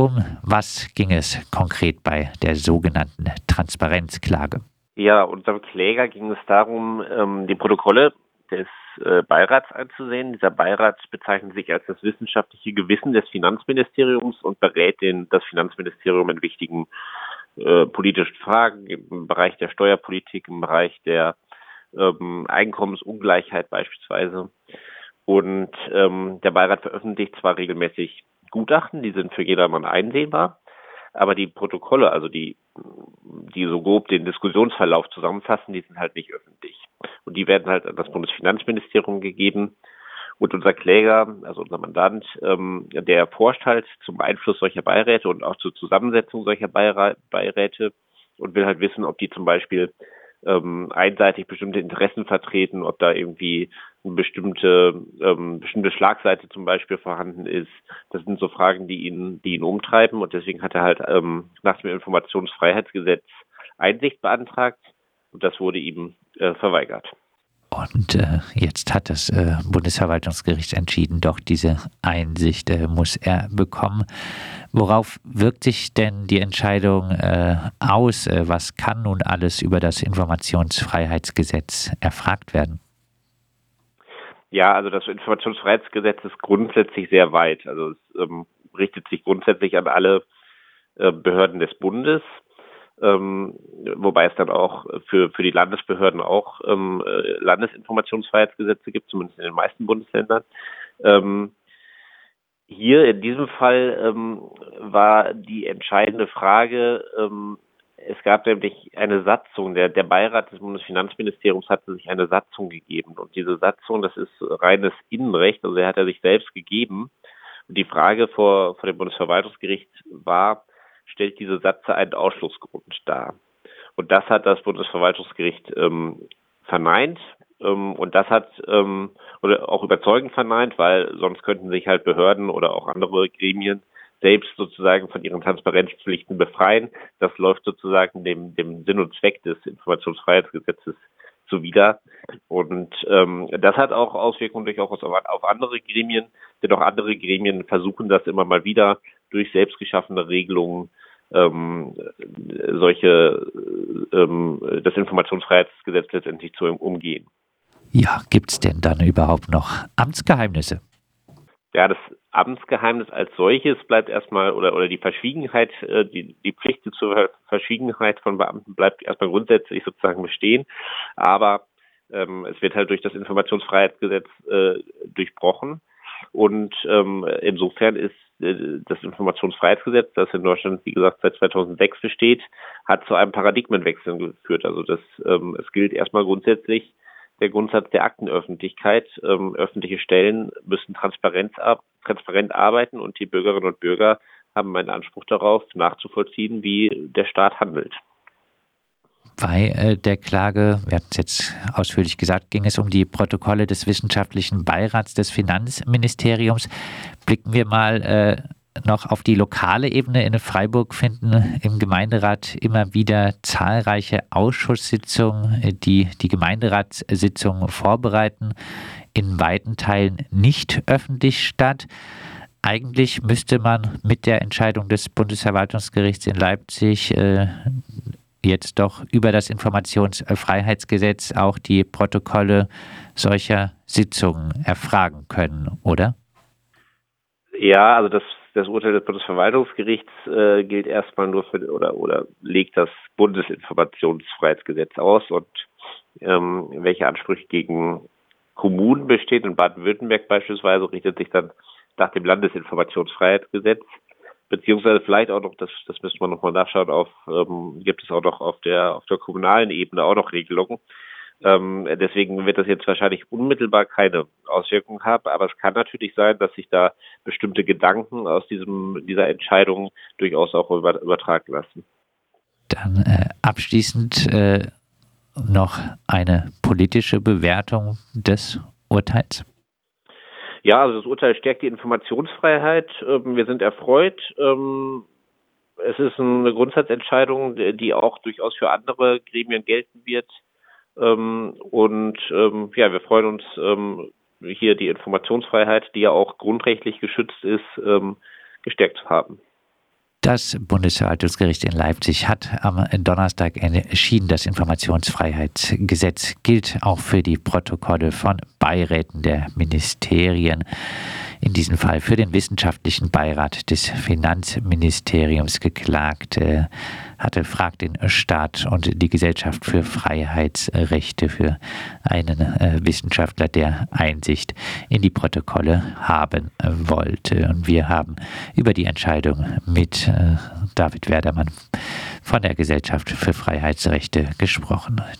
Um was ging es konkret bei der sogenannten Transparenzklage? Ja, unserem Kläger ging es darum, ähm, die Protokolle des äh, Beirats einzusehen. Dieser Beirat bezeichnet sich als das wissenschaftliche Gewissen des Finanzministeriums und berät den, das Finanzministerium in wichtigen äh, politischen Fragen im Bereich der Steuerpolitik, im Bereich der ähm, Einkommensungleichheit beispielsweise. Und ähm, der Beirat veröffentlicht zwar regelmäßig Gutachten, die sind für jedermann einsehbar, aber die Protokolle, also die, die so grob den Diskussionsverlauf zusammenfassen, die sind halt nicht öffentlich. Und die werden halt an das Bundesfinanzministerium gegeben. Und unser Kläger, also unser Mandant, ähm, der forscht halt zum Einfluss solcher Beiräte und auch zur Zusammensetzung solcher Beiräte und will halt wissen, ob die zum Beispiel ähm, einseitig bestimmte Interessen vertreten, ob da irgendwie eine bestimmte ähm, bestimmte Schlagseite zum Beispiel vorhanden ist. Das sind so Fragen, die ihn die ihn umtreiben und deswegen hat er halt ähm, nach dem Informationsfreiheitsgesetz Einsicht beantragt und das wurde ihm äh, verweigert. Und äh, jetzt hat das äh, Bundesverwaltungsgericht entschieden, doch diese Einsicht äh, muss er bekommen. Worauf wirkt sich denn die Entscheidung äh, aus? Äh, was kann nun alles über das Informationsfreiheitsgesetz erfragt werden? Ja, also das Informationsfreiheitsgesetz ist grundsätzlich sehr weit. Also es ähm, richtet sich grundsätzlich an alle äh, Behörden des Bundes ähm, wobei es dann auch für, für die Landesbehörden auch ähm, äh, Landesinformationsfreiheitsgesetze gibt, zumindest in den meisten Bundesländern. Ähm, hier in diesem Fall ähm, war die entscheidende Frage, ähm, es gab nämlich eine Satzung, der, der Beirat des Bundesfinanzministeriums hatte sich eine Satzung gegeben und diese Satzung, das ist reines Innenrecht, also er hat er sich selbst gegeben. Und die Frage vor, vor dem Bundesverwaltungsgericht war, stellt diese Satze einen Ausschlussgrund dar. Und das hat das Bundesverwaltungsgericht ähm, verneint. Ähm, und das hat ähm, oder auch überzeugend verneint, weil sonst könnten sich halt Behörden oder auch andere Gremien selbst sozusagen von ihren Transparenzpflichten befreien. Das läuft sozusagen dem, dem Sinn und Zweck des Informationsfreiheitsgesetzes zuwider. Und ähm, das hat auch Auswirkungen durchaus auf, andere Gremien, denn auch andere Gremien versuchen das immer mal wieder durch selbstgeschaffene Regelungen ähm, solche ähm, das Informationsfreiheitsgesetz letztendlich zu umgehen. Ja, gibt es denn dann überhaupt noch Amtsgeheimnisse? Ja, das Amtsgeheimnis als solches bleibt erstmal oder oder die Verschwiegenheit, äh, die die Pflicht zur Verschwiegenheit von Beamten bleibt erstmal grundsätzlich sozusagen bestehen, aber ähm, es wird halt durch das Informationsfreiheitsgesetz äh, durchbrochen und ähm, insofern ist äh, das Informationsfreiheitsgesetz, das in Deutschland, wie gesagt, seit 2006 besteht, hat zu einem Paradigmenwechsel geführt. Also das, ähm, es gilt erstmal grundsätzlich der Grundsatz der Aktenöffentlichkeit. Ähm, öffentliche Stellen müssen transparent, transparent arbeiten und die Bürgerinnen und Bürger haben einen Anspruch darauf, nachzuvollziehen, wie der Staat handelt. Bei äh, der Klage, wir hatten es jetzt ausführlich gesagt, ging es um die Protokolle des Wissenschaftlichen Beirats des Finanzministeriums. Blicken wir mal äh, noch auf die lokale Ebene. In Freiburg finden im Gemeinderat immer wieder zahlreiche Ausschusssitzungen, die die Gemeinderatssitzungen vorbereiten, in weiten Teilen nicht öffentlich statt. Eigentlich müsste man mit der Entscheidung des Bundesverwaltungsgerichts in Leipzig äh, jetzt doch über das Informationsfreiheitsgesetz auch die Protokolle solcher Sitzungen erfragen können, oder? Ja, also das, das Urteil des Bundesverwaltungsgerichts äh, gilt erstmal nur für oder oder legt das Bundesinformationsfreiheitsgesetz aus und ähm, welche Ansprüche gegen Kommunen bestehen. In Baden-Württemberg beispielsweise richtet sich dann nach dem Landesinformationsfreiheitsgesetz beziehungsweise vielleicht auch noch, das, das müsste man nochmal nachschauen, auf, ähm, gibt es auch noch auf der, auf der kommunalen Ebene auch noch Regelungen. Ähm, deswegen wird das jetzt wahrscheinlich unmittelbar keine Auswirkungen haben, aber es kann natürlich sein, dass sich da bestimmte Gedanken aus diesem, dieser Entscheidung durchaus auch über, übertragen lassen. Dann äh, abschließend äh, noch eine politische Bewertung des Urteils. Ja, also das Urteil stärkt die Informationsfreiheit. Ähm, wir sind erfreut. Ähm, es ist eine Grundsatzentscheidung, die auch durchaus für andere Gremien gelten wird. Ähm, und ja, wir freuen uns hier die Informationsfreiheit, die ja auch grundrechtlich geschützt ist, gestärkt zu haben. Das Bundesverwaltungsgericht in Leipzig hat am Donnerstag entschieden, das Informationsfreiheitsgesetz gilt auch für die Protokolle von Beiräten der Ministerien in diesem Fall für den wissenschaftlichen Beirat des Finanzministeriums geklagt äh, hatte, fragt den Staat und die Gesellschaft für Freiheitsrechte für einen äh, Wissenschaftler, der Einsicht in die Protokolle haben wollte. Und wir haben über die Entscheidung mit äh, David Werdermann von der Gesellschaft für Freiheitsrechte gesprochen.